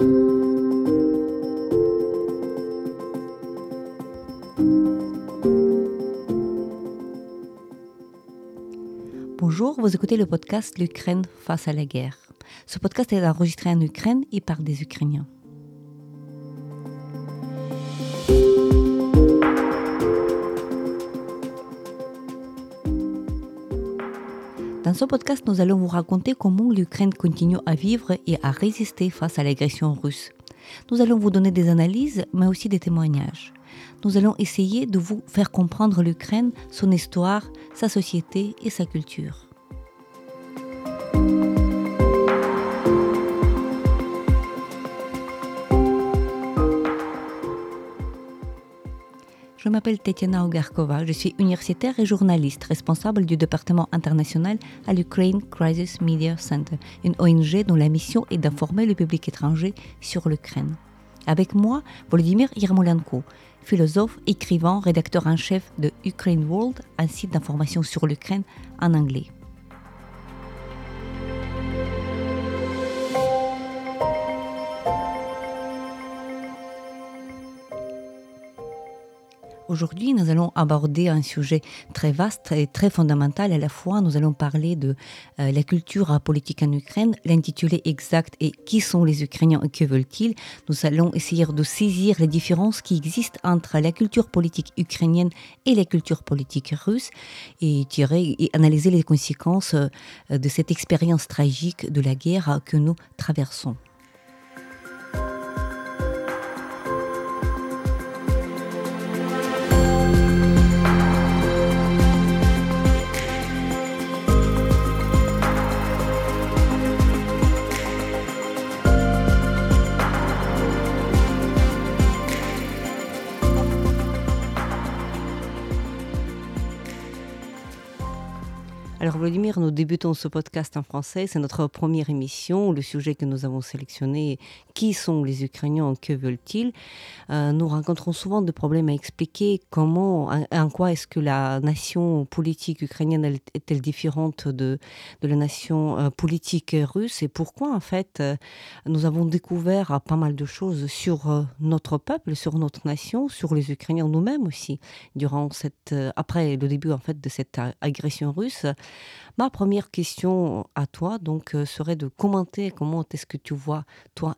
Bonjour, vous écoutez le podcast L'Ukraine face à la guerre. Ce podcast est enregistré en Ukraine et par des Ukrainiens. Dans ce podcast, nous allons vous raconter comment l'Ukraine continue à vivre et à résister face à l'agression russe. Nous allons vous donner des analyses, mais aussi des témoignages. Nous allons essayer de vous faire comprendre l'Ukraine, son histoire, sa société et sa culture. M'appelle Tetiana Ogarkova, je suis universitaire et journaliste responsable du département international à l'Ukraine Crisis Media Center, une ONG dont la mission est d'informer le public étranger sur l'Ukraine. Avec moi, Volodymyr Yermolenko, philosophe, écrivain, rédacteur en chef de Ukraine World, un site d'information sur l'Ukraine en anglais. Aujourd'hui, nous allons aborder un sujet très vaste et très fondamental à la fois. Nous allons parler de euh, la culture politique en Ukraine. L'intitulé exact est Qui sont les Ukrainiens et que veulent-ils? Nous allons essayer de saisir les différences qui existent entre la culture politique ukrainienne et la culture politique russe et et analyser les conséquences euh, de cette expérience tragique de la guerre que nous traversons. Débutons ce podcast en français. C'est notre première émission. Le sujet que nous avons sélectionné qui sont les Ukrainiens, que veulent-ils? Euh, Nous rencontrons souvent des problèmes à expliquer comment, en, quoi est-ce que la nation politique ukrainienne est-elle différente de, de la nation euh, politique russe? Et pourquoi en fait euh, nous avons découvert pas mal de choses sur notre peuple, sur notre nation, sur les Ukrainiens nous-mêmes aussi durant cette après le début en fait de cette agression russe. Ma première question à toi donc euh, serait de commenter comment est-ce que tu vois toi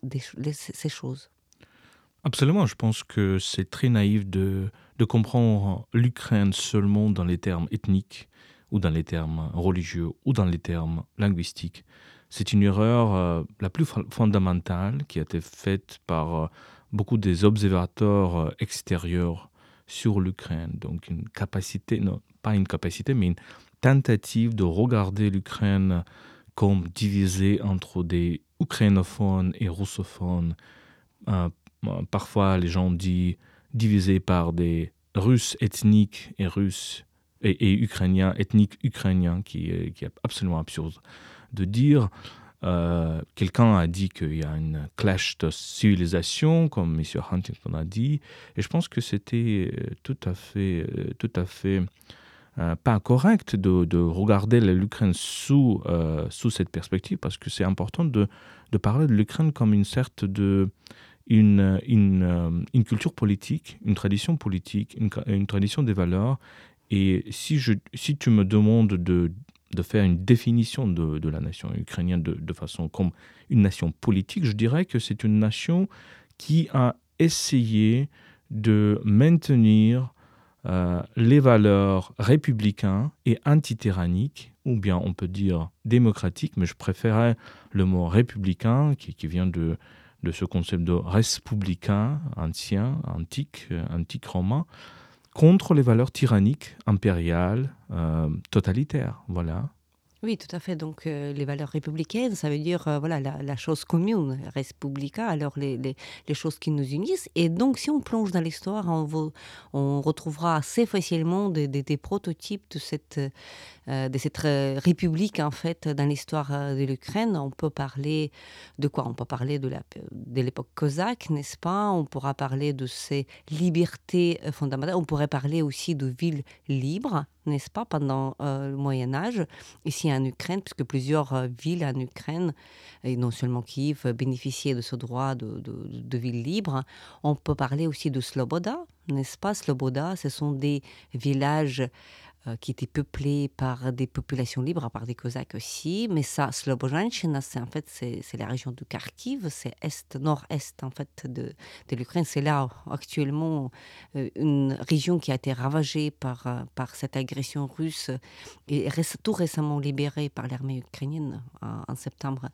ces choses? Absolument, je pense que c'est très naïf de, de comprendre l'Ukraine seulement dans les termes ethniques ou dans les termes religieux ou dans les termes linguistiques. C'est une erreur euh, la plus fondamentale qui a été faite par euh, beaucoup des observateurs extérieurs sur l'Ukraine. Donc une capacité, non pas une capacité, mais une tentative de regarder l'Ukraine comme divisée entre des ukrainophones et russophones. Euh, parfois, les gens disent divisée par des Russes ethniques et Russes et, Ukrainiens ethniques ukrainiens, qui, qui est absolument absurde de dire. Euh, quelqu'un a dit qu'il y a une clash de civilisation, comme M. Huntington a dit, et je pense que c'était euh, tout à fait, tout à fait euh, pas correct de, de regarder l'Ukraine sous, euh, sous cette perspective, parce que c'est important de, parler de l'Ukraine comme une sorte de euh, culture politique, une tradition politique, une, tradition des valeurs. Et si, tu me demandes de, faire une définition de, la nation ukrainienne de, façon comme une nation politique, je dirais que c'est une nation qui a essayé de maintenir euh, les valeurs républicains et antityranniques, ou bien on peut dire démocratiques, mais je préférais le mot républicain qui, vient de, de ce concept de républicain ancien, antique, euh, antique romain, contre les valeurs tyranniques, impériales, euh, totalitaires. Voilà. Oui, tout à fait. Donc, euh, les valeurs républicaines, ça veut dire euh, voilà la, chose commune, respublica, alors les, les, choses qui nous unissent. Et donc, si on plonge dans l'histoire, on, retrouvera assez facilement des, des, prototypes de cette, euh, de cette république, en fait, dans l'histoire de l'Ukraine. On peut parler de quoi? On peut parler de l'époque cosaque, n'est-ce pas? On pourra parler de ces libertés fondamentales. On pourrait parler aussi de villes libres, n'est-ce pas, pendant le Moyen Âge. En Ukraine, puisque plusieurs euh, villes en Ukraine, et non seulement Kiev, bénéficiaient de ce droit de, de, ville libre. On peut parler aussi de Sloboda, n'est-ce pas? Sloboda, ce sont des villages euh, euh, qui était peuplée par des populations libres, par des Cosaques aussi. Mais ça, Slobojanchina, c'est en fait c'est la région du Kharkiv, c'est est nord-est en fait de, l'Ukraine. C'est là actuellement euh, une région qui a été ravagée par euh, par cette agression russe et tout récemment libérée par l'armée ukrainienne en, en septembre.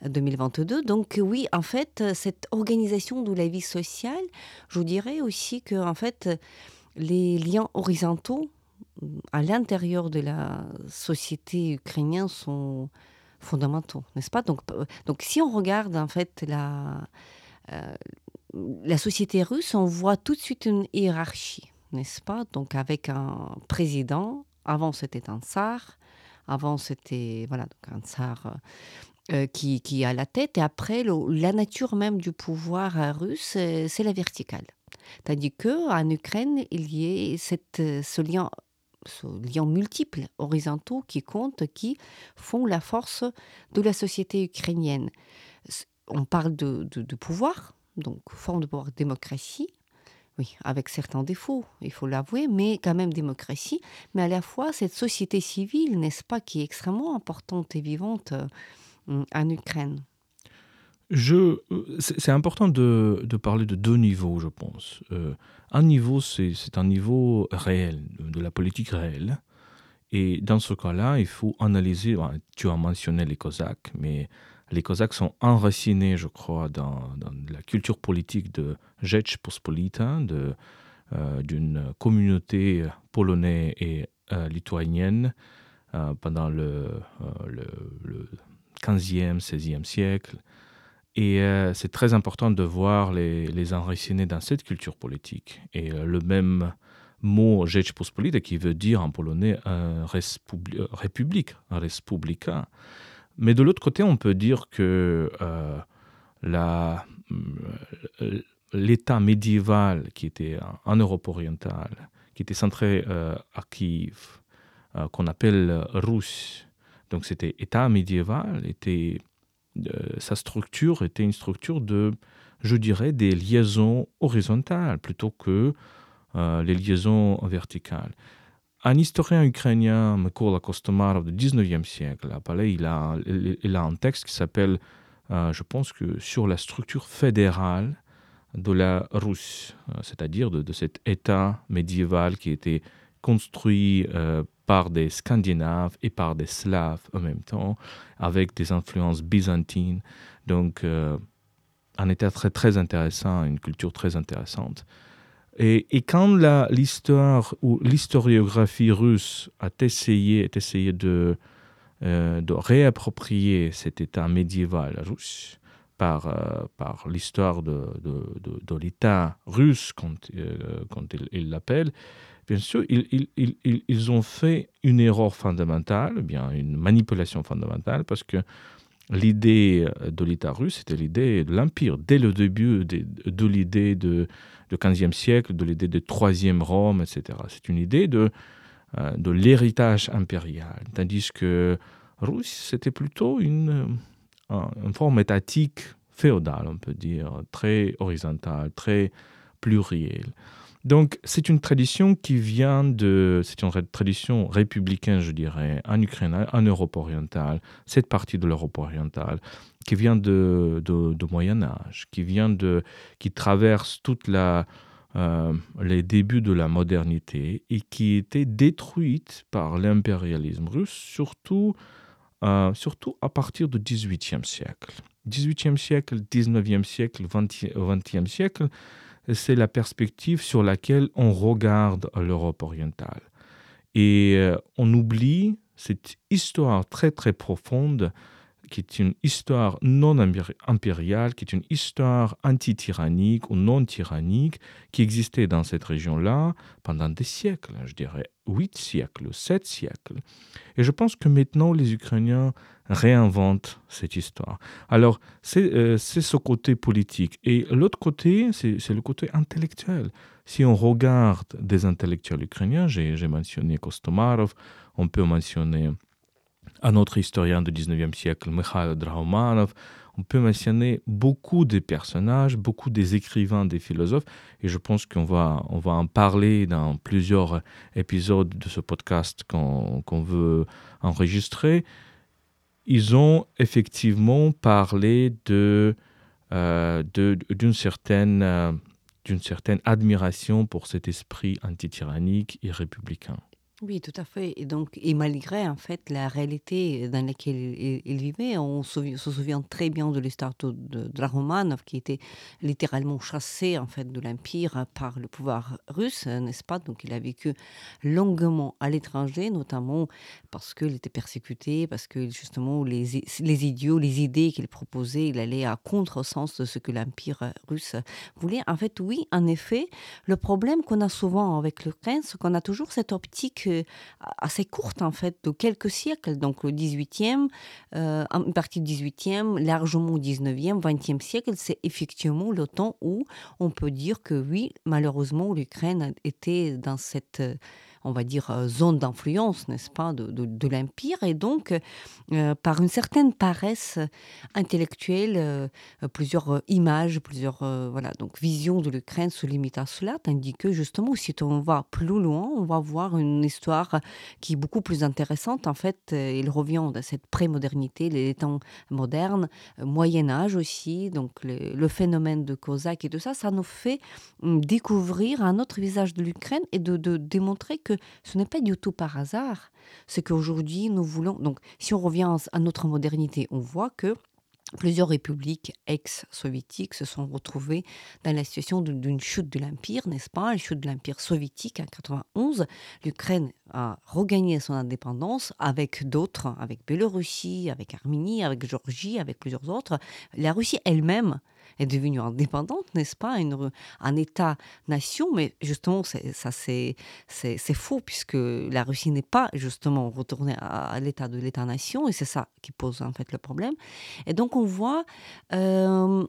2022. Donc oui, en fait, cette organisation de la vie sociale, je vous dirais aussi que en fait, les liens horizontaux à l'intérieur de la société ukrainienne sont fondamentaux, n'est-ce pas? Donc, euh, donc si on regarde en fait la, euh, la société russe, on voit tout de suite une hiérarchie, n'est-ce pas? Donc avec un président, avant c'était un tsar, avant c'était voilà, donc un tsar euh, qui, qui a la tête, et après la nature même du pouvoir russe, c'est la verticale. Tandis qu'en Ukraine, il y a ce lien liens multiples, horizontaux, qui comptent, qui font la force de la société ukrainienne. On parle de, de, de pouvoir, donc forme de pouvoir démocratie, oui, avec certains défauts, il faut l'avouer, mais quand même démocratie, mais à la fois cette société civile, n'est-ce pas, qui est extrêmement importante et vivante euh, en Ukraine. Je, c'est important de, parler de deux niveaux, je pense. Euh, un niveau, c'est un niveau réel, de la politique réelle. Et dans ce cas-là, il faut analyser, tu as mentionné les Cosaques, mais les Cosaques sont enracinés, je crois, dans, la culture politique de Rzecz Pospolita, d'une euh, communauté polonaise et euh, lituanienne euh, pendant le, euh, le, le 15e, 16e siècle. Et euh, c'est très important de voir les, enracinés dans cette culture politique. Et euh, le même mot Rzeczpospolita qui veut dire en polonais euh, république, respublica. Mais de l'autre côté, on peut dire que l'état médiéval qui était en Europe orientale, qui était centré à Kiev, qu'on appelle Russe, donc c'était état médiéval, était sa structure était une structure de je dirais des liaisons horizontales plutôt que euh, les liaisons verticales. Un historien ukrainien Mikola Kostomarov du 19e siècle Palais il a, il a un texte qui s'appelle euh, je pense que sur la structure fédérale de la Russe euh, c'est à dire de, de cet état médiéval qui était construit euh, par des Scandinaves et par des Slaves en même temps, avec des influences byzantines. Donc, euh, un état très, très intéressant, une culture très intéressante. Et, et quand l'histoire ou l'historiographie russe a essayé, est essayé de, euh, de réapproprier cet état médiéval russe, par, euh, par l'histoire de, de l'état russe, quand, euh, quand il l'appelle, bien sûr, ils, ont fait une erreur fondamentale, bien une manipulation fondamentale, parce que l'idée de l'État russe, c'était l'idée de l'Empire, dès le début de, l'idée de 15e siècle, de l'idée de troisième Rome, etc. C'est une idée de, euh, de l'héritage impérial, tandis que Russe, c'était plutôt une, une forme étatique féodale, on peut dire, très horizontale, très plurielle. Donc c'est une tradition qui vient de c'est une tradition républicaine je dirais en Ukraine en Europe orientale cette partie de l'Europe orientale qui vient de, de, Moyen Âge qui vient de qui traverse toute la euh, les débuts de la modernité et qui était détruite par l'impérialisme russe surtout euh, surtout à partir du 18e siècle. 18e siècle 19e siècle 20e, 20e siècle c'est la perspective sur laquelle on regarde l'Europe orientale. Et euh, on oublie cette histoire très très profonde qui est une histoire non impériale, qui est une histoire anti-tyrannique ou non tyrannique qui existait dans cette région-là pendant des siècles, je dirais huit siècles, sept siècles. Et je pense que maintenant les Ukrainiens réinventent cette histoire. Alors c'est euh, ce côté politique. Et l'autre côté, c'est le côté intellectuel. Si on regarde des intellectuels ukrainiens, j'ai mentionné Kostomarov, on peut mentionner un autre historien du 19e siècle, Mikhail Draumanov. On peut mentionner beaucoup de personnages, beaucoup des écrivains, des philosophes, et je pense qu'on va, on va en parler dans plusieurs épisodes de ce podcast qu'on qu veut enregistrer. Ils ont effectivement parlé euh, d'une certaine, euh, certaine admiration pour cet esprit antityrannique et républicain. Oui, tout à fait. Et donc, et malgré en fait la réalité dans laquelle il, vivait, on se, souvient très bien de l'histoire de, la Romanov qui était littéralement chassé en fait de l'empire par le pouvoir russe, n'est-ce pas? Donc, il a vécu longuement à l'étranger, notamment parce qu'il était persécuté, parce que justement les, les idiots, les idées qu'il proposait, il allait à contresens de ce que l'empire russe voulait. En fait, oui, en effet, le problème qu'on a souvent avec l'Ukraine, c'est qu'on a toujours cette optique assez courte en fait, de quelques siècles, donc le 18e, euh, une partie du 18e, largement au 19e, 20e siècle, c'est effectivement le temps où on peut dire que oui, malheureusement, l'Ukraine était dans cette on va dire, euh, zone d'influence, n'est-ce pas, de, de, l'Empire, et donc, euh, par une certaine paresse intellectuelle, euh, plusieurs images, plusieurs voilà, donc visions de l'Ukraine se limitent à cela, tandis que justement, si on va plus loin, on va voir une histoire qui est beaucoup plus intéressante. En fait, il revient dans cette pré-modernité, les temps modernes, Moyen Âge aussi, donc le, le phénomène de Cosaque et tout ça, ça nous fait hum, découvrir un autre visage de l'Ukraine et de, de démontrer que ce n'est pas du tout par hasard. C'est qu'aujourd'hui, nous voulons. Donc, si on revient à notre modernité, on voit que plusieurs républiques ex-soviétiques se sont retrouvées dans la situation d'une chute de l'Empire, n'est-ce pas? La chute de l'Empire soviétique en 91. L'Ukraine a regagné son indépendance avec d'autres, avec Biélorussie, avec Arménie, avec Géorgie, avec plusieurs autres. La Russie elle-même est devenue indépendante, n'est-ce pas, un État-nation, mais justement, ça c'est faux, puisque la Russie n'est pas justement retournée à, l'état de l'État-nation, et c'est ça qui pose en fait le problème. Et donc on voit euh,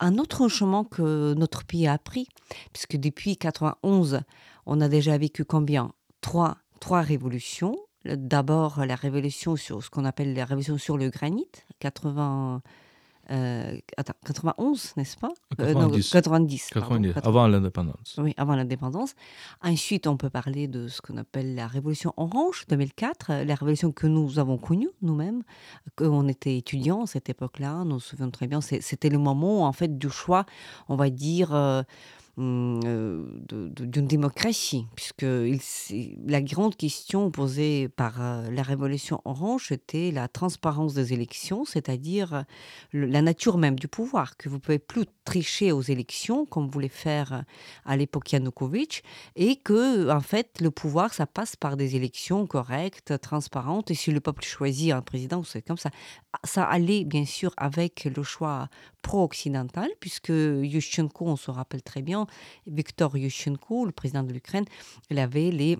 un autre chemin que notre pays a pris, puisque depuis 91, on a déjà vécu combien? Trois, trois révolutions. D'abord la révolution sur ce qu'on appelle la révolution sur le granit, 80, euh, attends, 91, n'est-ce pas? 90. Euh, non, 90, 90 pardon, avant l'indépendance. Oui, avant l'indépendance. Ensuite, on peut parler de ce qu'on appelle la révolution orange, 2004, la révolution que nous avons connue nous-mêmes, qu'on était étudiants à cette époque-là, nous nous souvenons très bien, c'était le moment en fait du choix, on va dire... Euh, euh, d'une démocratie, puisque la grande question posée par euh, la révolution orange était la transparence des élections, c'est-à-dire la nature même du pouvoir, que vous pouvez plus tricher aux élections comme voulait faire à l'époque Yanukovych, et que en fait le pouvoir ça passe par des élections correctes, transparentes, et si le peuple choisit un président, c'est comme ça. Ça allait bien sûr avec le choix pro-occidental, puisque Yushchenko, on se rappelle très bien, Viktor Yushchenko, le président de l'Ukraine, il avait les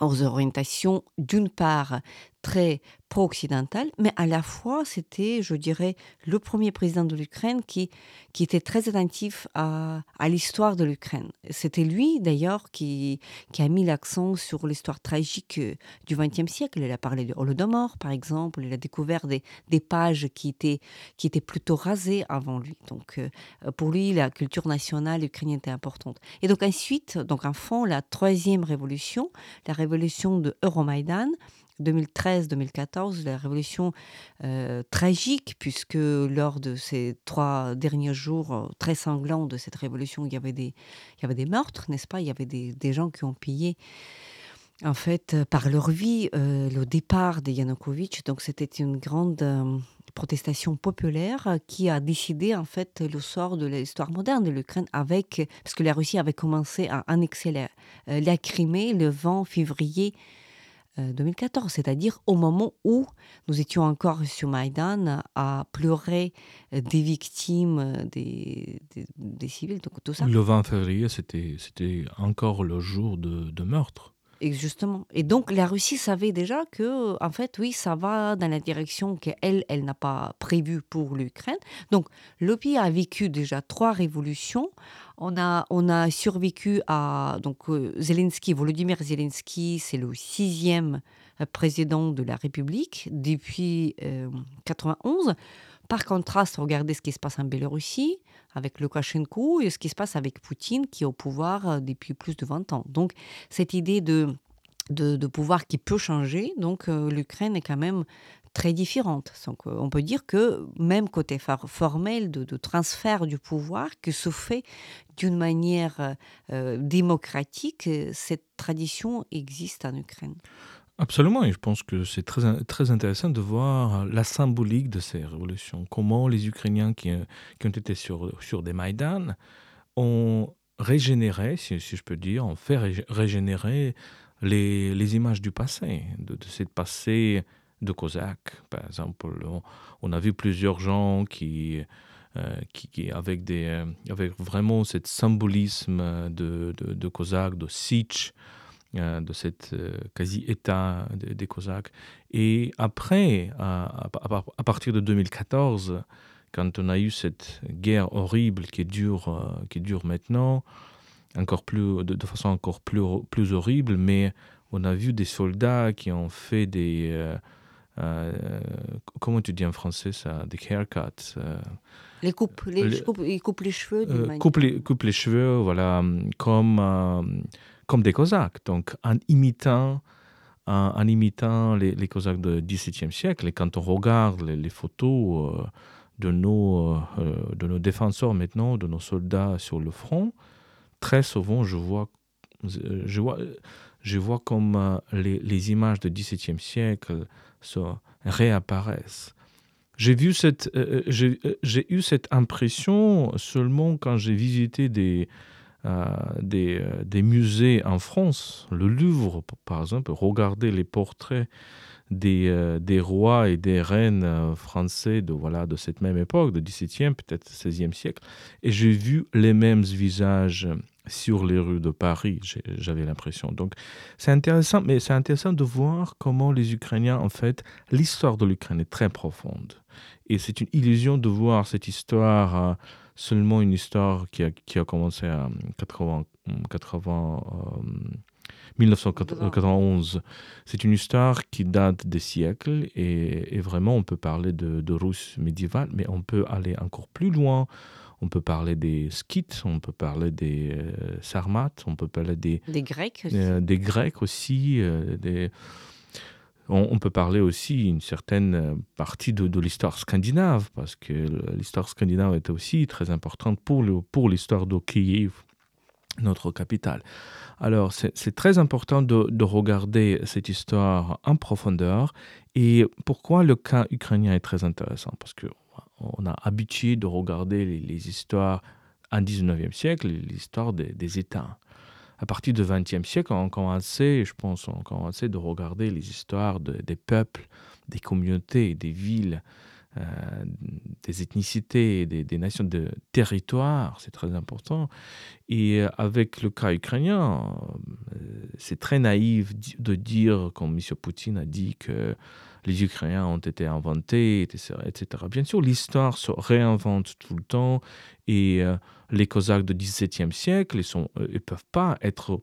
orientations d'une part très pro-occidental, mais à la fois, c'était, je dirais, le premier président de l'Ukraine qui, qui était très attentif à, à l'histoire de l'Ukraine. C'était lui, d'ailleurs, qui, qui a mis l'accent sur l'histoire tragique euh, du XXe siècle. Il a parlé de Holodomor, par exemple. Il a découvert des, des pages qui étaient, qui étaient plutôt rasées avant lui. Donc, euh, pour lui, la culture nationale ukrainienne était importante. Et donc, ensuite, donc, en fond, la troisième révolution, la révolution de Euromaïdan, 2013-2014, la révolution euh, tragique, puisque lors de ces trois derniers jours euh, très sanglants de cette révolution, il y avait des, il y avait des meurtres, n'est-ce pas? Il y avait des, gens qui ont payé, en fait, euh, par leur vie, le départ de Yanukovych. Donc, c'était une grande protestation populaire qui a décidé, en fait, le sort de l'histoire moderne de l'Ukraine, avec, parce que la Russie avait commencé à annexer la, la Crimée le 20 février 2014, c'est-à-dire au moment où nous étions encore sur Maïdan à pleurer des victimes, des, des, civils, tout ça. Le 20 février, c'était encore le jour de, de meurtre. Et justement. Et donc, la Russie savait déjà que, en fait, oui, ça va dans la direction qu'elle, elle, n'a pas prévue pour l'Ukraine. Donc, le pays a vécu déjà trois révolutions. On a, on a survécu à. Donc, euh, Zelensky, Volodymyr Zelensky, c'est le sixième président de la République depuis 1991. Par contraste, regardez ce qui se passe en Biélorussie avec Lukashenko et ce qui se passe avec Poutine qui est au pouvoir depuis plus de 20 ans. Donc cette idée de, de, pouvoir qui peut changer, donc l'Ukraine est quand même très différente. Donc, on peut dire que même côté formel de, transfert du pouvoir, que se fait d'une manière démocratique, cette tradition existe en Ukraine. Absolument, et je pense que c'est très, très intéressant de voir la symbolique de ces révolutions. Comment les Ukrainiens qui, qui ont été sur, sur des Maïdan ont régénéré, si, je peux dire, ont fait régénérer les, les images du passé, de, de ce passé de Cosaques. Par exemple, on, a vu plusieurs gens qui, euh, qui, avec, des, avec vraiment ce symbolisme de, de, de Cosaques, de euh, de cette euh, quasi-État des, Cosaques. Et après, à, partir de 2014, quand on a eu cette guerre horrible qui dure, euh, qui dure maintenant, encore plus, de, façon encore plus, plus horrible, mais on a vu des soldats qui ont fait des... comment tu dis en français ça Des haircuts les coupes, les, ils coupent les cheveux. Coupe les, coupe les cheveux, voilà, comme comme des Cosaques, donc en imitant, en, imitant les, les, Cosaques du XVIIe siècle. Et quand on regarde les, photos euh, de, nos, euh, de nos défenseurs maintenant, de nos soldats sur le front, très souvent je vois, je vois, je vois comme euh, les, images du XVIIe siècle se réapparaissent. J'ai eu cette impression seulement quand j'ai visité des, euh, des, euh, des, musées en France, le Louvre par exemple, regarder les portraits des, euh, des rois et des reines français de, voilà, de cette même époque, du XVIIe, peut-être XVIe siècle, et j'ai vu les mêmes visages sur les rues de Paris, j'avais l'impression. Donc c'est intéressant, mais c'est intéressant de voir comment les Ukrainiens, en fait, l'histoire de l'Ukraine est très profonde. Et c'est une illusion de voir cette histoire seulement une histoire qui a, qui a commencé en 80, 80, 1991. C'est une histoire qui date des siècles et, vraiment on peut parler de, de Russe médiévale, mais on peut aller encore plus loin. On peut parler des Scythes, on peut parler des euh, Sarmates, on peut parler des, des Grecs aussi. Euh, des Grecs aussi, euh, des, on, peut parler aussi une certaine euh, partie de, l'histoire scandinave, parce que l'histoire scandinave était aussi très importante pour, pour l'histoire de Kiev, notre capitale. Alors, c'est très important de, regarder cette histoire en profondeur. Et pourquoi le cas ukrainien est très intéressant Parce qu'on a habitué de regarder les, histoires en 19e siècle, l'histoire des États à partir du XXe siècle, on commençait, je pense, on de regarder les histoires des peuples, des communautés, des villes, euh, des ethnicités, des, nations de territoire, c'est très important. Et euh, avec le cas ukrainien, euh, c'est très naïf de dire, comme M. Poutine a dit, que les Ukrainiens ont été inventés, etc. Bien sûr, l'histoire se réinvente tout le temps et les Cosaques du XVIIe siècle, ne ils peuvent pas être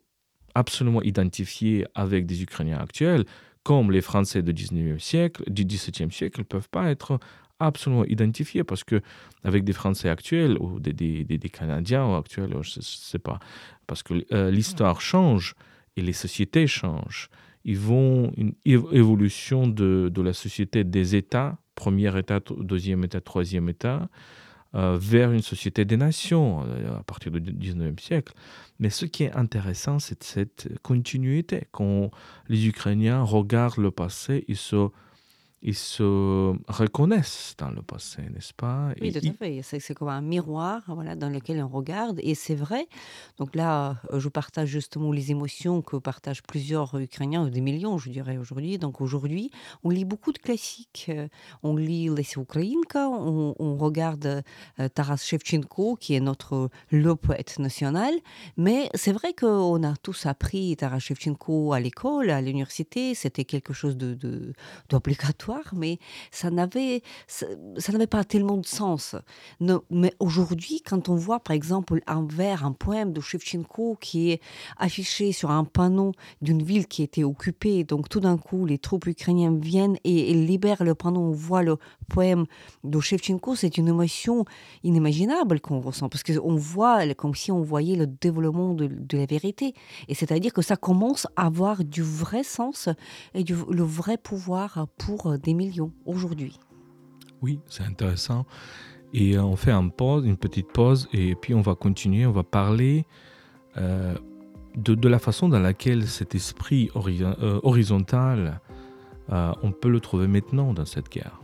absolument identifiés avec des Ukrainiens actuels, comme les Français du XIXe siècle, du XVIIe siècle, ne peuvent pas être absolument identifiés parce que avec des Français actuels ou des, Canadiens actuels, je ne sais pas, parce que euh, l'histoire change et les sociétés changent. Ils vont une évolution de, la société des États, premier État, deuxième État, troisième État, euh, vers une société des nations euh, à partir du 19e siècle. Mais ce qui est intéressant, c'est cette continuité. Quand les Ukrainiens regardent le passé, ils se ils se reconnaissent dans le passé, n'est-ce pas? Oui, tout à fait. C'est comme un miroir voilà, dans lequel on regarde. Et c'est vrai. Donc là, euh, je partage justement les émotions que partagent plusieurs Ukrainiens, des millions, je dirais, aujourd'hui. Donc aujourd'hui, on lit beaucoup de classiques. Euh, on lit Les Ukrainka, on, on regarde euh, Taras Shevchenko, qui est notre le poète national. Mais c'est vrai qu'on a tous appris Taras Shevchenko à l'école, à l'université. C'était quelque chose d'obligatoire. De, mais ça n'avait, ça, n'avait pas tellement de sens. mais aujourd'hui, quand on voit par exemple un vers, un poème de Shevchenko qui est affiché sur un panneau d'une ville qui était occupée, donc tout d'un coup les troupes ukrainiennes viennent et, libèrent le panneau, on voit le poème de Shevchenko, c'est une émotion inimaginable qu'on ressent, parce qu'on voit comme si on voyait le développement de, de la vérité. Et c'est-à-dire que ça commence à avoir du vrai sens et du, le vrai pouvoir pour des millions aujourd'hui. Oui, c'est intéressant. Et on fait un pause, une petite pause et puis on va continuer, on va parler euh, de, de, la façon dans laquelle cet esprit euh, horizontal, euh, on peut le trouver maintenant dans cette guerre.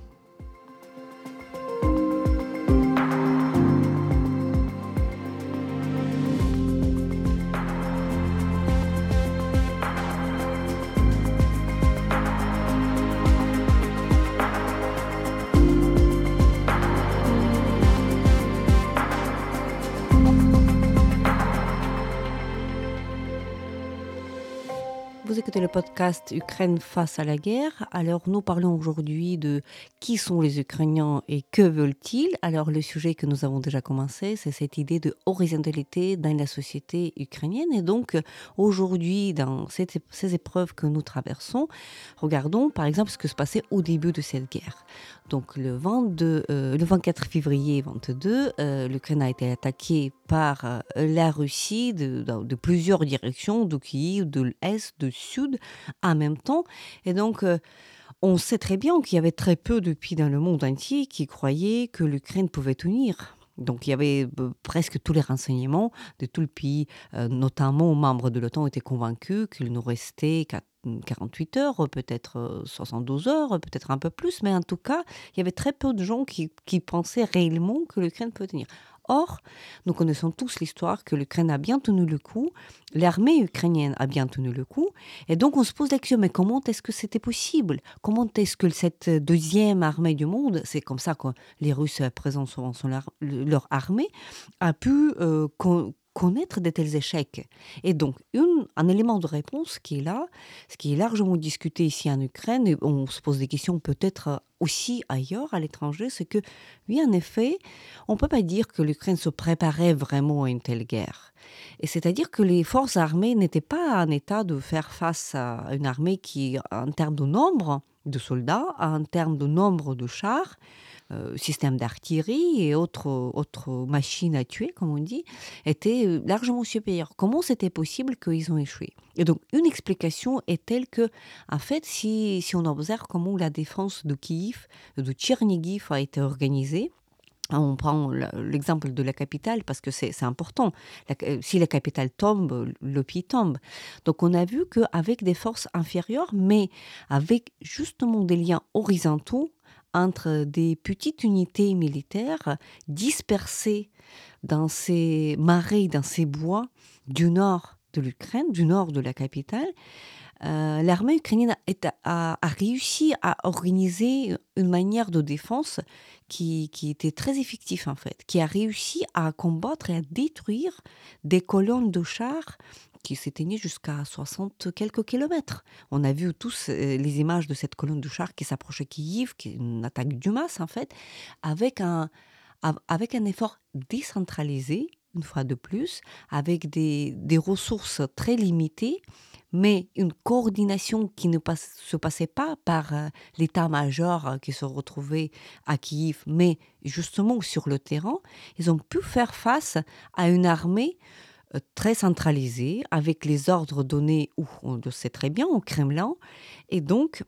Podcast Ukraine face à la guerre. Alors nous parlons aujourd'hui de qui sont les Ukrainiens et que veulent-ils. Alors le sujet que nous avons déjà commencé, c'est cette idée de horizontalité dans la société ukrainienne. Et donc aujourd'hui, dans ces épreuves que nous traversons, regardons par exemple ce que se passait au début de cette guerre. Donc le, 22, euh, 24 février 22, euh, l'Ukraine a été attaquée par euh, la Russie de, de, plusieurs directions, de Kiev, de l'Est, du Sud, en même temps. Et donc on sait très bien qu'il y avait très peu de pays dans le monde entier qui croyaient que l'Ukraine pouvait tenir. Donc il y avait presque tous les renseignements de tout le pays, notamment membres de l'OTAN étaient convaincus qu'il nous restait 48 heures, peut-être 72 heures, peut-être un peu plus, mais en tout cas, il y avait très peu de gens qui, qui pensaient réellement que l'Ukraine peut tenir. Or, nous connaissons tous l'histoire que l'Ukraine a bien tenu le coup, l'armée ukrainienne a bien tenu le coup, et donc on se pose la question, mais comment est-ce que c'était possible? Comment est-ce que cette deuxième armée du monde, c'est comme ça que les Russes présentent souvent leur, leur armée, a pu euh, connaître de tels échecs. Et donc, une, un élément de réponse qui est là, ce qui est largement discuté ici en Ukraine, et on se pose des questions peut-être aussi ailleurs, à l'étranger, c'est que, oui, en effet, on ne peut pas dire que l'Ukraine se préparait vraiment à une telle guerre. Et c'est-à-dire que les forces armées n'étaient pas en état de faire face à une armée qui, en termes de nombre de soldats, en termes de nombre de chars, euh, système d'artillerie et autres, machines à tuer, comme on dit, étaient euh, largement supérieurs. Comment c'était possible qu'ils ont échoué? Et donc, une explication est telle que, en fait, si, si on observe comment la défense de Kiev, de Tchernigiv a été organisée, on prend l'exemple de la capitale parce que c'est important. Euh, si la capitale tombe, le pays tombe. Donc on a vu qu'avec des forces inférieures, mais avec justement des liens horizontaux entre des petites unités militaires dispersées dans ces marais, dans ces bois du nord de l'Ukraine, du nord de la capitale, euh, l'armée ukrainienne a, réussi à organiser une manière de défense qui, était très effective en fait, qui a réussi à combattre et à détruire des colonnes de chars qui s'éteignait jusqu'à 60 quelques kilomètres. On a vu tous euh, les images de cette colonne de chars qui s'approchait Kiev, qui est une attaque du masse en fait, avec un, avec un effort décentralisé, une fois de plus, avec des, des ressources très limitées, mais une coordination qui ne se passait pas par euh, l'état-major qui se retrouvait à Kiev, mais justement sur le terrain, ils ont pu faire face à une armée euh, très centralisé, avec les ordres donnés, où on le sait très bien, au Kremlin. Et donc,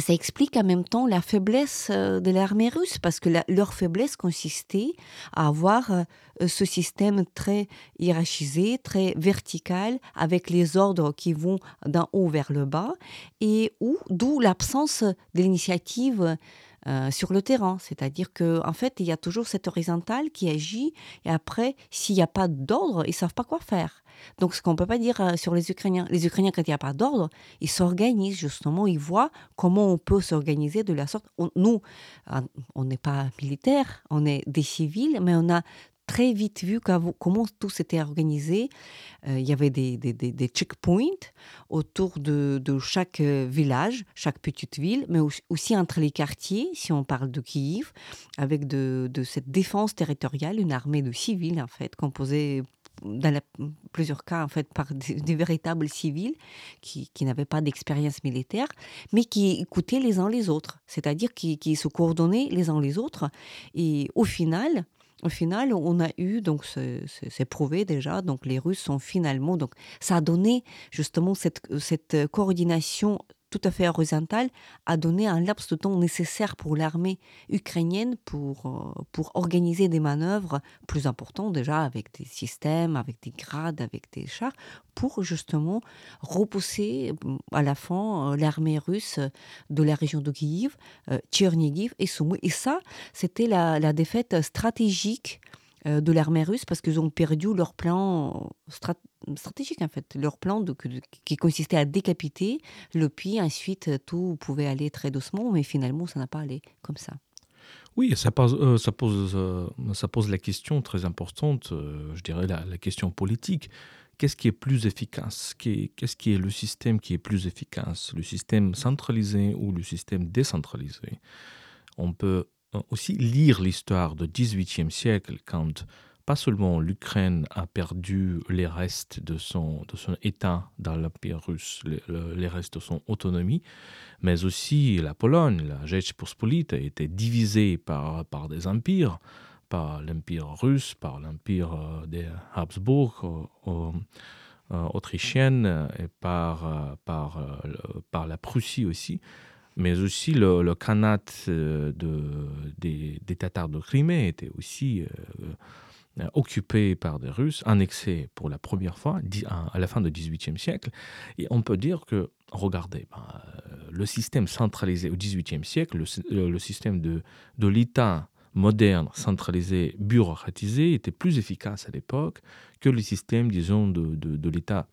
ça explique en même temps la faiblesse euh, de l'armée russe, parce que leur faiblesse consistait à avoir euh, ce système très hiérarchisé, très vertical, avec les ordres qui vont d'un haut vers le bas, et où, d'où l'absence de euh, sur le terrain. C'est-à-dire qu'en en fait, il y a toujours cette horizontale qui agit et après, s'il n'y a pas d'ordre, ils ne savent pas quoi faire. Donc, ce qu'on ne peut pas dire euh, sur les Ukrainiens. Les Ukrainiens, quand il n'y a pas d'ordre, ils s'organisent justement, ils voient comment on peut s'organiser de la sorte. nous, euh, on n'est pas militaire, on est des civils, mais on a très vite vu comment tout s'était organisé. Euh, il y avait des, checkpoints autour de, chaque euh, village, chaque petite ville, mais aussi entre les quartiers, si on parle de Kiev, avec de, cette défense territoriale, une armée de civils, en fait, composée dans plusieurs cas en fait par des, véritables civils qui, n'avaient pas d'expérience militaire, mais qui écoutaient les uns les autres, c'est-à-dire qui, se coordonnaient les uns les autres. Et au final, au final, on a eu, donc c'est prouvé déjà, donc les Russes sont finalement, donc ça a donné justement cette, cette coordination tout à fait horizontale a donné un laps de temps nécessaire pour l'armée ukrainienne pour, euh, pour organiser des manœuvres plus importantes déjà avec des systèmes, avec des grades, avec des chars, pour justement repousser à la fin euh, l'armée russe de la région de Kiev, euh, Tchernigiv et Soumy. Et ça, c'était la, la défaite stratégique euh, de l'armée russe parce qu'ils ont perdu leur plan stratégique en fait, leur plan qui consistait à décapiter le puis ensuite tout pouvait aller très doucement, mais finalement ça n'a pas allé comme ça. Oui, ça pose, euh, ça, pose, euh, ça pose la question très importante, je dirais la, la, question politique. Qu'est-ce qui est plus efficace? Qu'est-ce qui est le système qui est plus efficace? Le système centralisé ou le système décentralisé? On peut aussi lire l'histoire du XVIIIe siècle quand pas seulement l'Ukraine a perdu les restes de son, de son État dans l'Empire russe, les, restes de son autonomie, mais aussi la Pologne, la Rzeczpospolita, a été divisée par, par des empires, par l'Empire russe, par l'Empire euh, des Habsbourg, euh, euh, autrichienne, et par, euh, par, euh, par la Prussie aussi mais aussi le, le Khanat euh, de, des, des Tatars de Crimée était aussi euh, euh, occupé par des Russes, annexé pour la première fois à la fin du XVIIIe siècle. Et on peut dire que, regardez, ben, le système centralisé au XVIIIe siècle, le, le système de, de l'État moderne, centralisé, bureaucratisé, était plus efficace à l'époque que le système, disons, de, de, l'État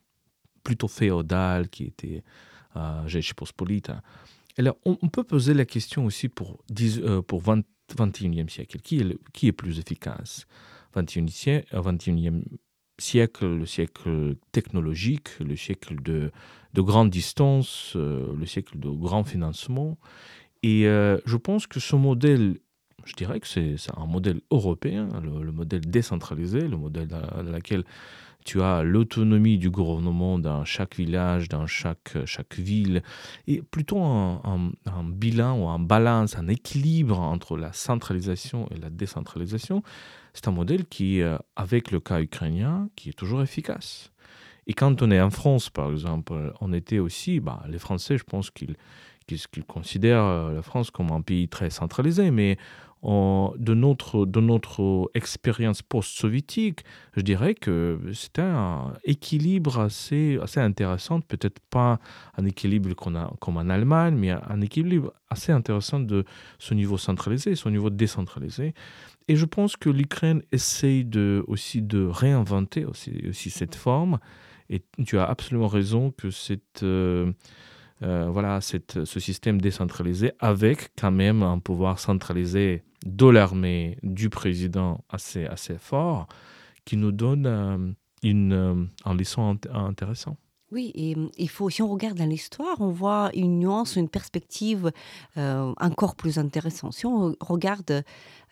plutôt féodal qui était euh, On, peut poser la question aussi pour, 10, euh, pour 20, 21e siècle. Qui est, plus efficace? 21e, siècle, 21e siècle, le siècle technologique, le siècle de, de grande distance, euh, le siècle de grand financement? Et euh, je pense que ce modèle, je dirais que c'est un modèle européen, le, le modèle décentralisé, le modèle dans lequel tu as l'autonomie du gouvernement dans chaque village, dans chaque, chaque ville, et plutôt un, bilan ou un balance, un équilibre entre la centralisation et la décentralisation. C'est un modèle qui, euh, avec le cas ukrainien, qui est toujours efficace. Et quand on est en France, par exemple, on était aussi, bah, les Français, je pense qu'ils qu qu considèrent euh, la France comme un pays très centralisé, mais de notre, de notre expérience post-soviétique, je dirais que c'était un équilibre assez, assez intéressant, peut-être pas un équilibre qu'on a comme en Allemagne, mais un équilibre assez intéressant de ce niveau centralisé, son niveau décentralisé. Et je pense que l'Ukraine essaye aussi de réinventer aussi cette forme. Et tu as absolument raison que cette... Euh, Euh, voilà ce système décentralisé avec quand même un pouvoir centralisé de l'armée du président assez assez fort qui nous donne euh, une euh, un leçon int intéressant Oui, et il faut si on regarde dans l'histoire, on voit une nuance, une perspective euh, encore plus intéressante. Si on regarde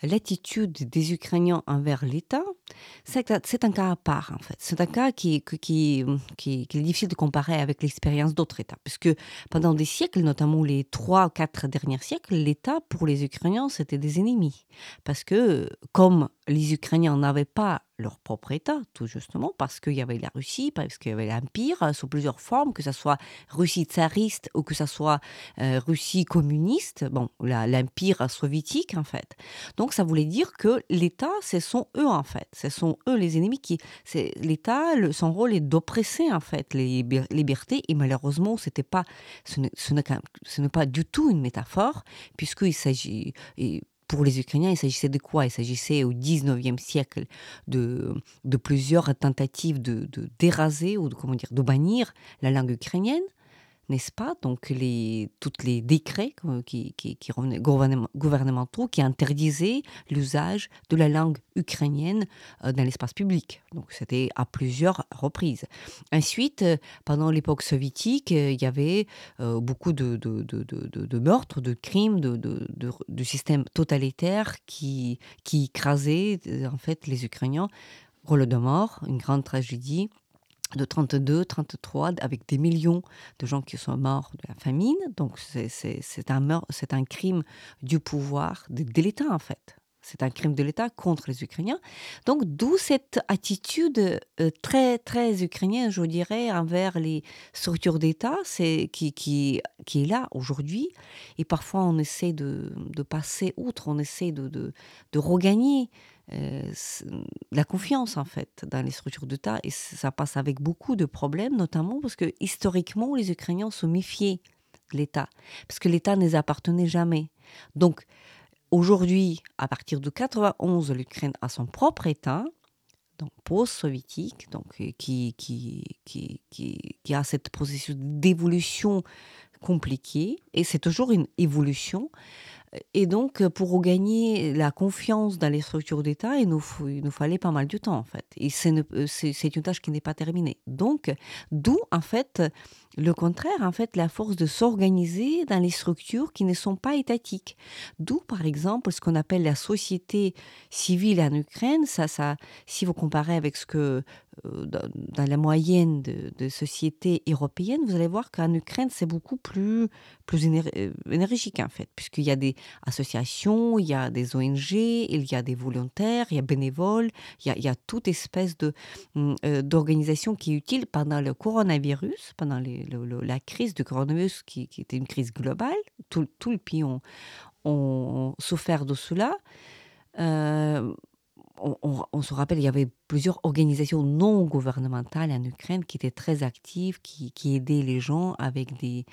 l'attitude des Ukrainiens envers l'État, c'est un cas à part en fait. C'est un cas qui, qui, qui, qui est difficile de comparer avec l'expérience d'autres États. Puisque pendant des siècles, notamment les trois quatre derniers siècles, l'État pour les Ukrainiens c'était des ennemis. Parce que comme les Ukrainiens n'avaient pas leur propre État, tout justement, parce qu'il y avait la Russie, parce qu'il y avait l'Empire, sous plusieurs formes, que ce soit Russie tsariste ou que ce soit euh, Russie communiste, bon, l'Empire soviétique, en fait. Donc, ça voulait dire que l'État, ce sont eux, en fait. Ce sont eux les ennemis qui. L'État, son rôle est d'oppresser, en fait, les libertés, et malheureusement, c'était pas, ce n'est pas du tout une métaphore, puisqu'il s'agit pour les Ukrainiens, il s'agissait de quoi? Il s'agissait au 19e siècle de, plusieurs tentatives de, déraser ou comment dire, de bannir la langue ukrainienne. N'est-ce pas? Donc les, tous les décrets qui, gouvernementaux qui interdisaient l'usage de la langue ukrainienne euh, dans l'espace public. Donc c'était à plusieurs reprises. Ensuite, euh, pendant l'époque soviétique, euh, il y avait beaucoup de, meurtres, de crimes, de, systèmes totalitaires qui, qui écrasaient en fait les Ukrainiens. Mort, une grande tragédie de 32, 33, avec des millions de gens qui sont morts de la famine. Donc c'est un, un crime du pouvoir, de, l'État en fait. C'est un crime de l'État contre les Ukrainiens. Donc d'où cette attitude euh, très très ukrainienne, je dirais, envers les structures d'État, qui, qui, qui est là aujourd'hui. Et parfois on essaie de, de passer outre, on essaie de, de, de regagner la confiance en fait dans les structures d'État et ça passe avec beaucoup de problèmes, notamment parce que historiquement les Ukrainiens se méfiaient de l'État parce que l'État ne les appartenait jamais. Donc aujourd'hui, à partir de 91, l'Ukraine a son propre État, donc post-soviétique, donc euh, qui, qui, qui, qui, a cette processus d'évolution compliquée et c'est toujours une évolution. Et donc, pour regagner la confiance dans les structures d'État, il nous, il nous fallait pas mal de temps, en fait. Et c'est une tâche qui n'est pas terminée. Donc, d'où, en fait, le contraire, en fait, la force de s'organiser dans les structures qui ne sont pas étatiques. D'où, par exemple, ce qu'on appelle la société civile en Ukraine. Ça, si vous comparez avec ce que euh, dans la moyenne de, sociétés européennes, vous allez voir qu'en Ukraine, c'est beaucoup plus, plus euh, énergique, en fait, puisqu'il y a des associations, il y a des ONG, il y a des volontaires, il y a bénévoles, il y a, toute espèce de, hum, euh, d'organisation qui est utile pendant le coronavirus, pendant les la crise du coronavirus, qui, était une crise globale, tout, tout le pays ont, souffert de cela. Euh, on, se rappelle, il y avait plusieurs organisations non gouvernementales en Ukraine qui étaient très actives, qui, aidaient les gens avec des,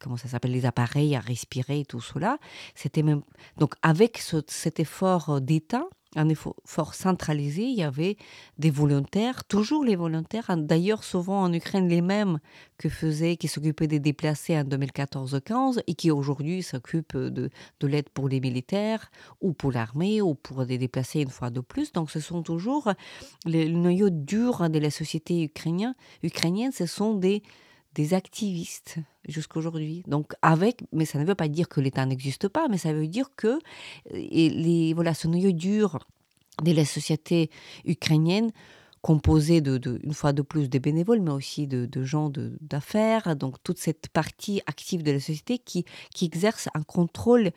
comment ça s'appelle, les appareils à respirer, tout cela. C'était même donc avec cet effort d'État, un effort centralisé, il y avait des volontaires, toujours les volontaires, hein, d'ailleurs souvent en Ukraine les mêmes que faisaient, qui s'occupaient des déplacés en 2014-15 et qui aujourd'hui s'occupent de, de l'aide pour les militaires ou pour l'armée ou pour des déplacés une fois de plus. Donc ce sont toujours le noyau dur de la société ukrainienne, ukrainienne ce sont des des activistes jusqu'aujourd'hui. Donc avec, mais ça ne veut pas dire que l'État n'existe pas, mais ça veut dire que et les, voilà, ce noyau dur de la société ukrainienne composé de, une fois de plus des bénévoles, mais aussi de, gens d'affaires, donc toute cette partie active de la société qui, qui exerce un contrôle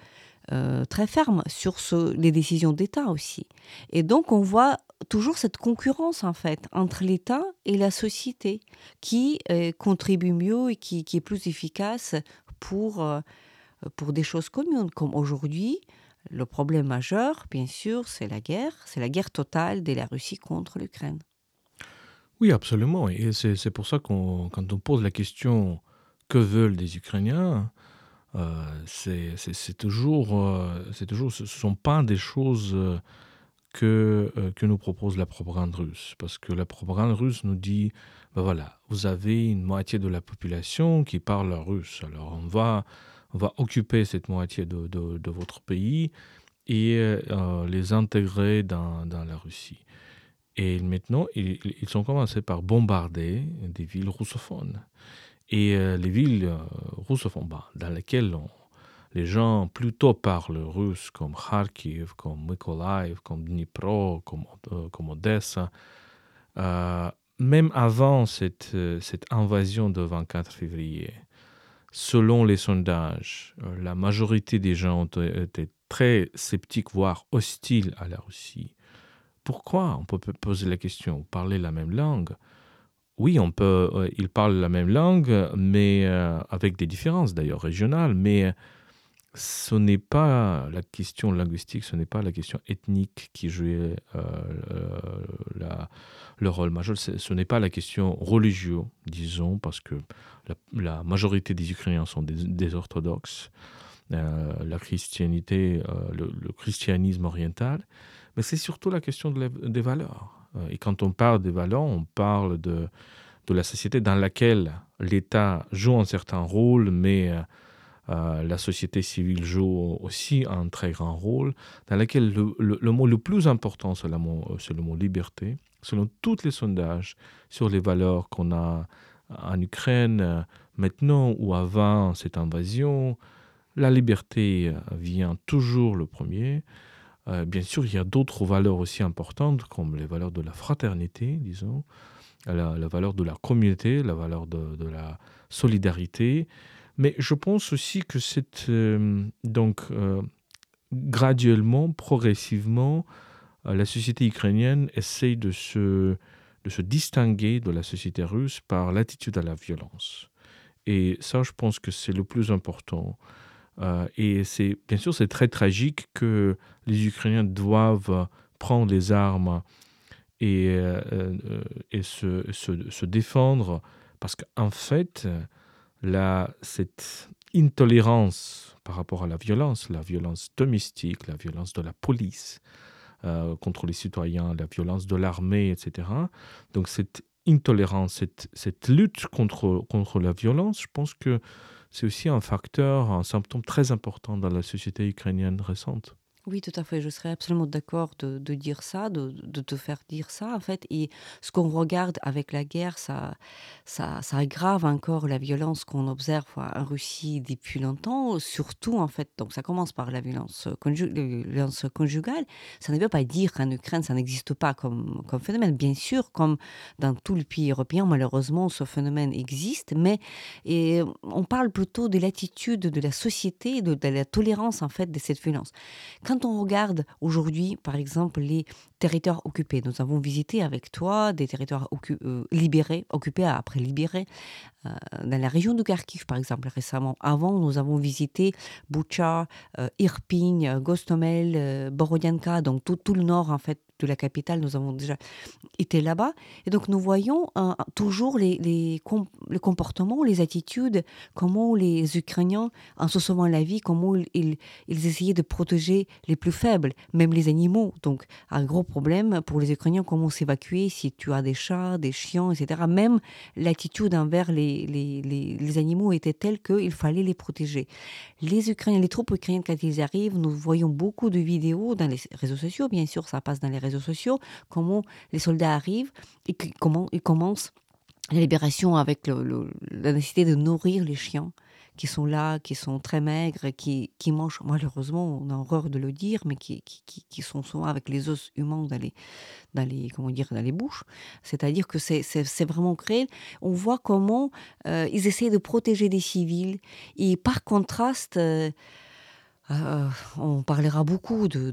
euh, très ferme sur les décisions d'État aussi. Et donc on voit toujours cette concurrence en fait entre l'État et la société qui euh, contribue mieux et qui, est plus efficace pour, euh, pour des choses communes. Comme aujourd'hui, le problème majeur, bien sûr, c'est la guerre, c'est la guerre totale de la Russie contre l'Ukraine. Oui, absolument. Et c'est pour ça qu'on quand on pose la question que veulent les Ukrainiens, euh, c'est toujours, toujours, ce ne sont pas des choses euh, que, nous propose la propagande russe. Parce que la propagande russe nous dit, ben voilà, vous avez une moitié de la population qui parle russe. Alors on va, on va occuper cette moitié de, de, de votre pays et euh, les intégrer dans, dans, la Russie. Et maintenant, ils, ils ont commencé par bombarder des villes russophones. Et euh, les villes russophones bah, dans lesquelles on, les gens plutôt parlent russe, comme Kharkiv, comme Mykolaiv, comme Dnipro, comme, euh, comme Odessa, euh, même avant cette, euh, cette invasion de 24 février, selon les sondages, la majorité des gens été très sceptiques, voire hostiles à la Russie. Pourquoi On peut poser la question, parler la même langue? Oui, on peut, ils parlent la même langue, mais avec des différences d'ailleurs régionales, mais ce n'est pas la question linguistique, ce n'est pas la question ethnique qui jouait euh, le rôle majeur, ce n'est pas la question religieuse, disons, parce que la, majorité des Ukrainiens sont des, orthodoxes, euh, la christianité, euh, le, christianisme oriental, mais c'est surtout la question des valeurs. Et quand on parle des valeurs, on parle de la société dans laquelle l'État joue un certain rôle, mais euh, euh, la société civile joue aussi un très grand rôle, dans laquelle le, mot le plus important, c'est le, mot liberté. Selon tous les sondages sur les valeurs qu'on a en Ukraine, euh, maintenant ou avant cette invasion, la liberté vient toujours le premier. Euh, bien sûr, il y a d'autres valeurs aussi importantes, comme les valeurs de la fraternité, disons, la, valeur de la communauté, la valeur de la solidarité. Mais je pense aussi que c'est euh, donc euh, graduellement, progressivement, euh, la société ukrainienne essaye de se, de se distinguer de la société russe par l'attitude à la violence. Et ça, je pense que c'est le plus important. Et bien sûr, c'est très tragique que les Ukrainiens doivent prendre les armes et, et se, se, se défendre parce qu'en fait, la, cette intolérance par rapport à la violence, la violence domestique, la violence de la police euh, contre les citoyens, la violence de l'armée, etc. Donc cette intolérance, cette, cette lutte contre, contre la violence, je pense que c'est aussi un facteur, un symptôme très important dans la société ukrainienne récente. Oui, tout à fait. Je serais absolument d'accord de, dire ça, de, te faire dire ça, en fait. Et ce qu'on regarde avec la guerre, ça, ça, aggrave encore la violence qu'on observe en Russie depuis longtemps, surtout, en fait. Donc, ça commence par la violence, conju violence conjugale. Ça ne veut pas dire qu'en Ukraine, ça n'existe pas comme, comme phénomène. Bien sûr, comme dans tous les pays européens, malheureusement, ce phénomène existe. Mais on parle plutôt de l'attitude de la société, de, la tolérance, en fait, de cette violence. Quand on regarde aujourd'hui, par exemple, les territoires occupés, nous avons visité avec toi des territoires euh, libérés, occupés après libérés, euh, dans la région de Kharkiv, par exemple, récemment. Avant, nous avons visité Boucha, euh, Irpin, Gostomel, euh, Borodianka, donc tout le nord, en fait, de la capitale, nous avons déjà été là-bas. Et donc, nous voyons toujours les, les, com les comportements, les attitudes, comment les Ukrainiens, en se sauvant la vie, comment ils, ils, essayaient de protéger les plus faibles, même les animaux. Donc, un gros problème pour les Ukrainiens, comment s'évacuer si tu as des chats, des chiens, etc. Même l'attitude envers les, les animaux était telle qu'il fallait les protéger. Les Ukrainiens, les troupes ukrainiennes, quand ils arrivent, nous voyons beaucoup de vidéos dans les réseaux sociaux, bien sûr, ça passe dans les réseaux sociaux, comment les soldats arrivent et comment ils commencent la libération avec la nécessité de nourrir les chiens qui sont là, qui sont très maigres, qui, qui mangent, malheureusement, on a horreur de le dire, mais qui, qui, qui sont souvent avec les os humains dans les, dans les, comment dire, dans les bouches. C'est-à-dire que c'est vraiment créé. On voit comment euh, ils essaient de protéger des civils. Et par contraste, euh, euh, on parlera beaucoup de,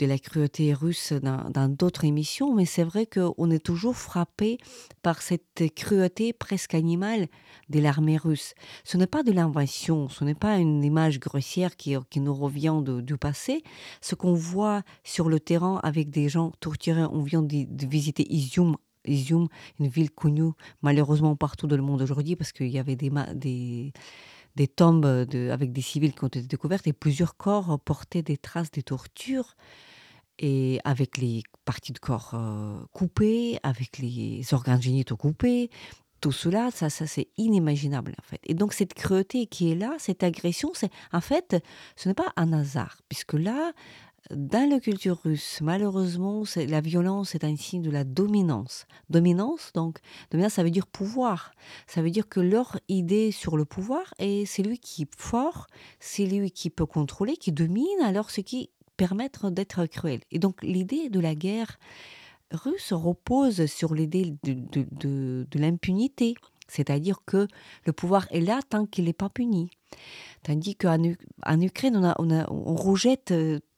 la cruauté russe dans d'autres émissions, mais c'est vrai qu'on est toujours frappé par cette cruauté presque animale de l'armée russe. Ce n'est pas de l'invention, ce n'est pas une image grossière qui, nous revient du passé. Ce qu'on voit sur le terrain avec des gens torturés, on vient de, visiter Izium Izium, une ville connue malheureusement partout dans le monde aujourd'hui parce qu'il y avait des, des tombes de, avec des civils qui ont été découvertes et plusieurs corps portaient des traces de torture et avec les parties de corps euh, coupées, avec les organes génitaux coupés. Tout cela, ça, ça c'est inimaginable en fait. Et donc cette cruauté qui est là, cette agression, c'est en fait, ce n'est pas un hasard, puisque là, dans la culture russe, malheureusement, la violence est un signe de la dominance. Dominance, donc, dominance, ça veut dire pouvoir. Ça veut dire que leur idée sur le pouvoir est c'est lui qui est fort, c'est lui qui peut contrôler, qui domine, alors ce qui permet d'être cruel. Et donc, l'idée de la guerre russe repose sur l'idée de, de, de, l'impunité. C'est-à-dire que le pouvoir est là tant qu'il n'est pas puni. Tandis qu'en en Ukraine, on, on, on rejette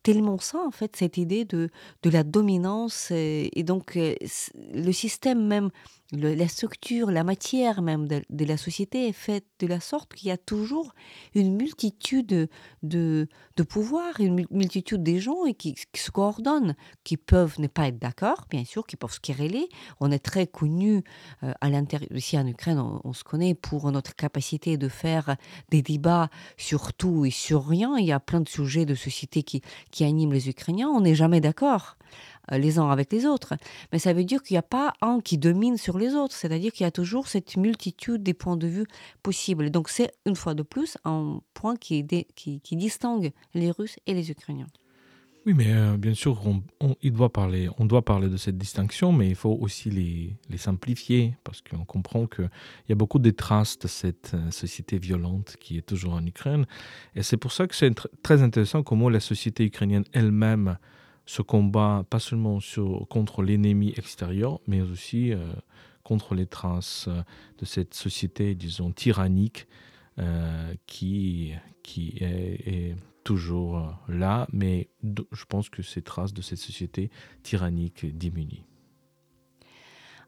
tellement ça, en fait, cette idée de, de la dominance. Et, et donc, euh, le système même, la structure, la matière même de, la société est faite de la sorte qu'il y a toujours une multitude de, de pouvoirs, une multitude des gens et qui, se coordonnent, qui peuvent ne pas être d'accord, bien sûr, qui peuvent se quereller. On est très connu euh, à l'intérieur, ici en Ukraine, on, on, se connaît pour notre capacité de faire des débats sur tout et sur rien. Il y a plein de sujets de société qui, qui qui anime les Ukrainiens. On n'est jamais d'accord les uns avec les autres. Mais ça veut dire qu'il n'y a pas un qui domine sur les autres, c'est-à-dire qu'il y a toujours cette multitude des points de vue possibles. Donc c'est une fois de plus un point qui, distingue les Russes et les Ukrainiens. Oui, mais euh, bien sûr, on, doit parler, on doit parler de cette distinction, mais il faut aussi les, les simplifier parce qu'on comprend qu'il y a beaucoup de traces de cette euh, société violente qui est toujours en Ukraine. Et c'est pour ça que c'est très intéressant comment la société ukrainienne elle-même se combat pas seulement contre l'ennemi extérieur, mais aussi euh, contre les traces euh, de cette société, disons, tyrannique euh, qui, qui est, toujours là, mais je pense que ces traces de cette société tyrannique diminuent.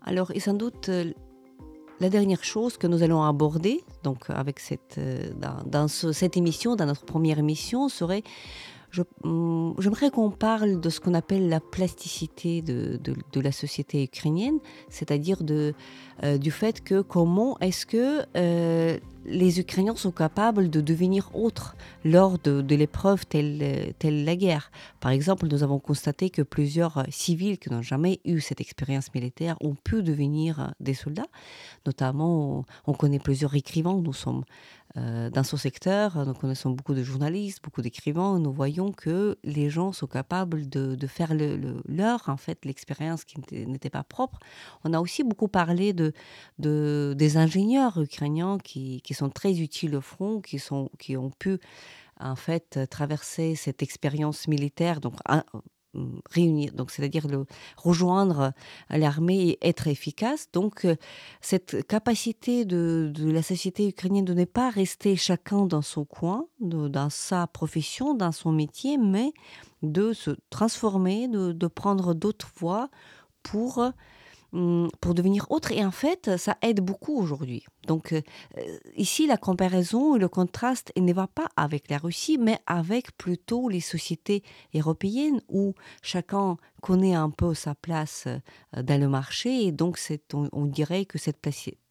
Alors, et sans doute, la dernière chose que nous allons aborder, donc avec cette, dans, ce, cette émission, dans notre première émission, serait Hum, j'aimerais qu'on parle de ce qu'on appelle la plasticité de, la société ukrainienne, c'est-à-dire euh, du fait que comment est-ce que euh, les Ukrainiens sont capables de devenir autres lors de, l'épreuve telle, telle, la guerre. Par exemple, nous avons constaté que plusieurs civils qui n'ont jamais eu cette expérience militaire ont pu devenir des soldats. Notamment, on connaît plusieurs écrivains. Nous sommes dans ce secteur, nous connaissons beaucoup de journalistes, beaucoup d'écrivains. Nous voyons que les gens sont capables de, faire le, leur, en fait, l'expérience qui n'était pas propre. On a aussi beaucoup parlé de, de des ingénieurs ukrainiens qui, qui sont très utiles au front, qui, sont, qui ont pu en fait traverser cette expérience militaire, donc réunir, donc c'est-à-dire rejoindre l'armée et être efficace. Donc cette capacité de, de, la société ukrainienne de ne pas rester chacun dans son coin, dans sa profession, dans son métier, mais de se transformer, de, de prendre d'autres voies pour pour devenir autre. Et en fait, ça aide beaucoup aujourd'hui. Donc euh, ici, la comparaison et le contraste ne va pas avec la Russie, mais avec plutôt les sociétés européennes où chacun connaît un peu sa place euh, dans le marché. Et donc, on, on, dirait que cette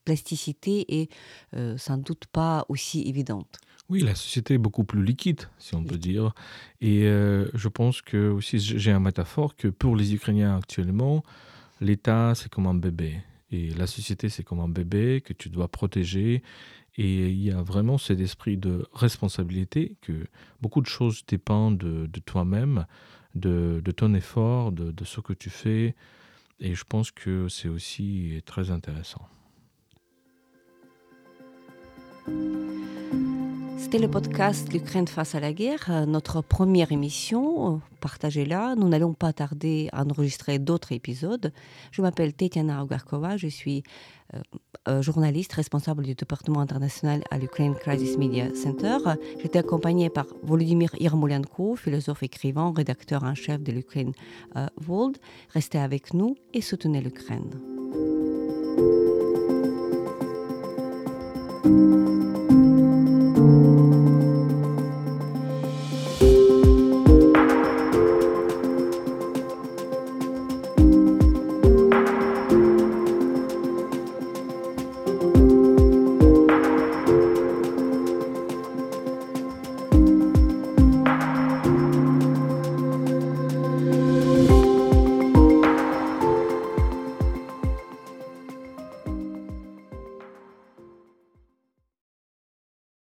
plasticité est euh, sans doute pas aussi évidente. Oui, la société est beaucoup plus liquide, si on peut dire. Et euh, je pense que aussi, j'ai un métaphore que pour les Ukrainiens actuellement, l'État, c'est comme un bébé. Et la société, c'est comme un bébé que tu dois protéger. Et il y a vraiment cet esprit de responsabilité que beaucoup de choses dépendent de, toi-même, de, ton effort, de, ce que tu fais. Et je pense que c'est aussi très intéressant. C'était le podcast L'Ukraine face à la guerre, euh, notre première émission. Euh, partagez-la. Nous n'allons pas tarder à enregistrer d'autres épisodes. Je m'appelle Tetiana Ogarkova, je suis euh, journaliste responsable du département international à l'Ukraine Crisis Media Center. J'étais accompagnée par Volodymyr Yermolenko, philosophe écrivain, rédacteur en chef de l'Ukraine euh, World. Restez avec nous et soutenez l'Ukraine.